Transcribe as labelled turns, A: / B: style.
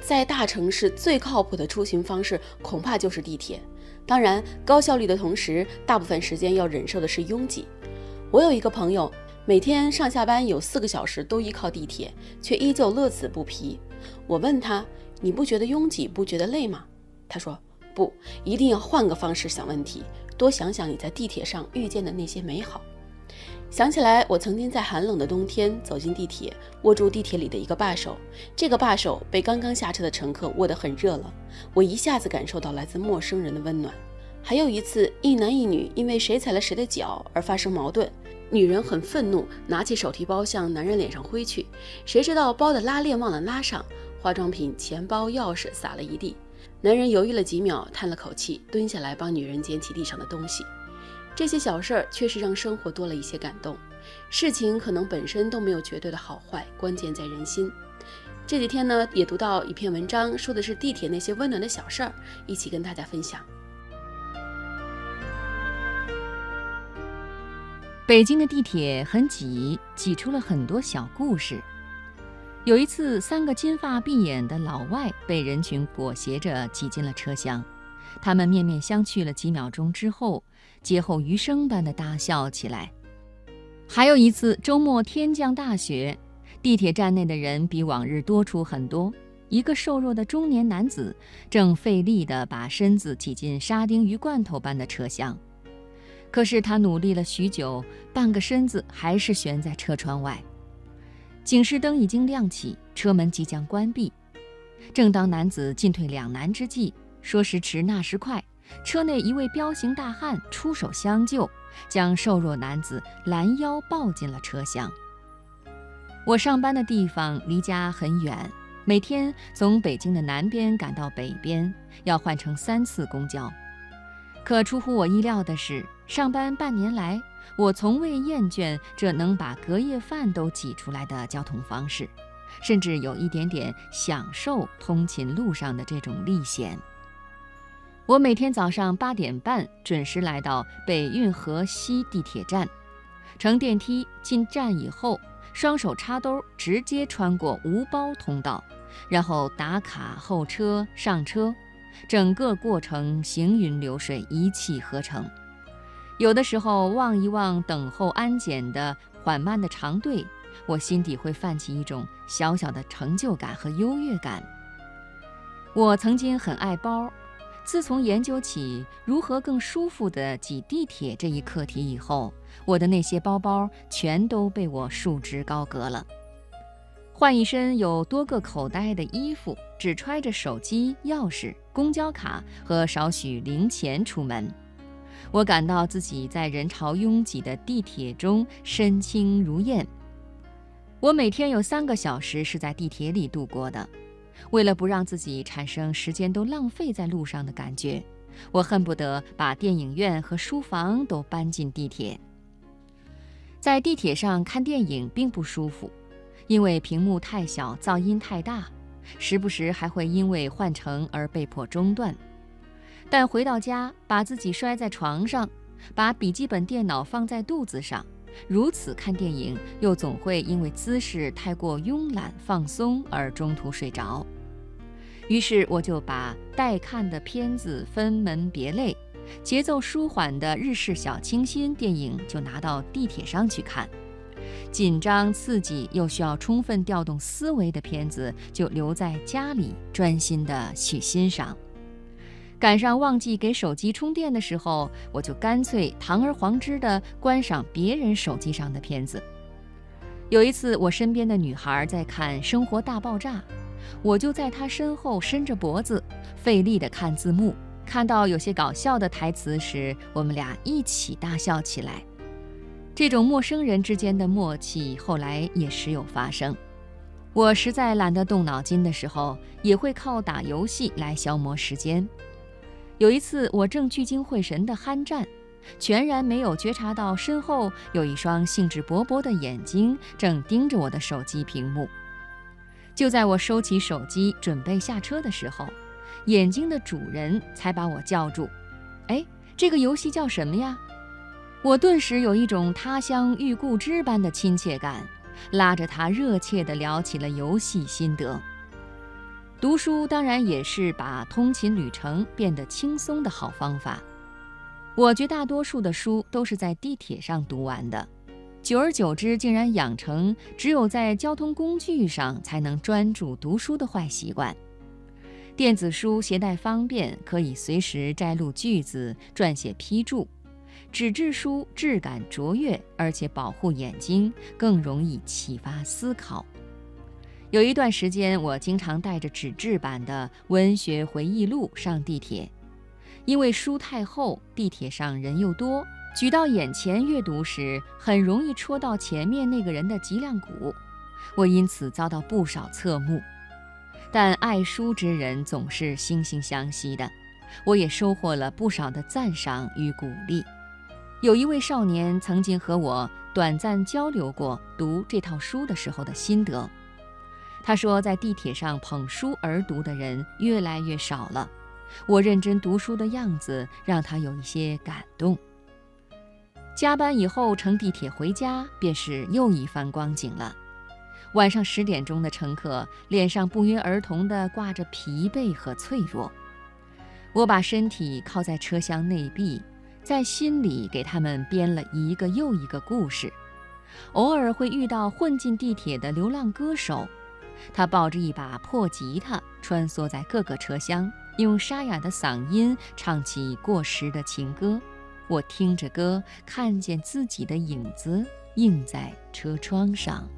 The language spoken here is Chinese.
A: 在大城市最靠谱的出行方式恐怕就是地铁。当然，高效率的同时，大部分时间要忍受的是拥挤。我有一个朋友，每天上下班有四个小时都依靠地铁，却依旧乐此不疲。我问他：“你不觉得拥挤，不觉得累吗？”他说：“不，一定要换个方式想问题，多想想你在地铁上遇见的那些美好。”想起来，我曾经在寒冷的冬天走进地铁，握住地铁里的一个把手，这个把手被刚刚下车的乘客握得很热了。我一下子感受到来自陌生人的温暖。还有一次，一男一女因为谁踩了谁的脚而发生矛盾，女人很愤怒，拿起手提包向男人脸上挥去，谁知道包的拉链忘了拉上，化妆品、钱包、钥匙洒了一地。男人犹豫了几秒，叹了口气，蹲下来帮女人捡起地上的东西。这些小事儿确实让生活多了一些感动。事情可能本身都没有绝对的好坏，关键在人心。这几天呢，也读到一篇文章，说的是地铁那些温暖的小事儿，一起跟大家分享。
B: 北京的地铁很挤，挤出了很多小故事。有一次，三个金发碧眼的老外被人群裹挟着挤进了车厢，他们面面相觑了几秒钟之后。劫后余生般的大笑起来。还有一次周末天降大雪，地铁站内的人比往日多出很多。一个瘦弱的中年男子正费力地把身子挤进沙丁鱼罐头般的车厢，可是他努力了许久，半个身子还是悬在车窗外。警示灯已经亮起，车门即将关闭。正当男子进退两难之际，说时迟，那时快。车内一位彪形大汉出手相救，将瘦弱男子拦腰抱进了车厢。我上班的地方离家很远，每天从北京的南边赶到北边，要换乘三次公交。可出乎我意料的是，上班半年来，我从未厌倦这能把隔夜饭都挤出来的交通方式，甚至有一点点享受通勤路上的这种历险。我每天早上八点半准时来到北运河西地铁站，乘电梯进站以后，双手插兜，直接穿过无包通道，然后打卡候车上车，整个过程行云流水，一气呵成。有的时候望一望等候安检的缓慢的长队，我心底会泛起一种小小的成就感和优越感。我曾经很爱包。自从研究起如何更舒服地挤地铁这一课题以后，我的那些包包全都被我束之高阁了。换一身有多个口袋的衣服，只揣着手机、钥匙、公交卡和少许零钱出门，我感到自己在人潮拥挤的地铁中身轻如燕。我每天有三个小时是在地铁里度过的。为了不让自己产生时间都浪费在路上的感觉，我恨不得把电影院和书房都搬进地铁。在地铁上看电影并不舒服，因为屏幕太小，噪音太大，时不时还会因为换乘而被迫中断。但回到家，把自己摔在床上，把笔记本电脑放在肚子上，如此看电影，又总会因为姿势太过慵懒放松而中途睡着。于是我就把待看的片子分门别类，节奏舒缓的日式小清新电影就拿到地铁上去看，紧张刺激又需要充分调动思维的片子就留在家里专心的去欣赏。赶上忘记给手机充电的时候，我就干脆堂而皇之地观赏别人手机上的片子。有一次，我身边的女孩在看《生活大爆炸》。我就在她身后伸着脖子，费力地看字幕。看到有些搞笑的台词时，我们俩一起大笑起来。这种陌生人之间的默契，后来也时有发生。我实在懒得动脑筋的时候，也会靠打游戏来消磨时间。有一次，我正聚精会神地酣战，全然没有觉察到身后有一双兴致勃勃的眼睛正盯着我的手机屏幕。就在我收起手机准备下车的时候，眼睛的主人才把我叫住。哎，这个游戏叫什么呀？我顿时有一种他乡遇故知般的亲切感，拉着他热切地聊起了游戏心得。读书当然也是把通勤旅程变得轻松的好方法。我绝大多数的书都是在地铁上读完的，久而久之，竟然养成只有在交通工具上才能专注读书的坏习惯。电子书携带方便，可以随时摘录句子、撰写批注；纸质书质感卓越，而且保护眼睛，更容易启发思考。有一段时间，我经常带着纸质版的文学回忆录上地铁，因为书太厚，地铁上人又多，举到眼前阅读时很容易戳到前面那个人的脊梁骨，我因此遭到不少侧目。但爱书之人总是惺惺相惜的，我也收获了不少的赞赏与鼓励。有一位少年曾经和我短暂交流过读这套书的时候的心得。他说，在地铁上捧书而读的人越来越少了。我认真读书的样子让他有一些感动。加班以后乘地铁回家，便是又一番光景了。晚上十点钟的乘客脸上不约而同地挂着疲惫和脆弱。我把身体靠在车厢内壁，在心里给他们编了一个又一个故事。偶尔会遇到混进地铁的流浪歌手。他抱着一把破吉他，穿梭在各个车厢，用沙哑的嗓音唱起过时的情歌。我听着歌，看见自己的影子映在车窗上。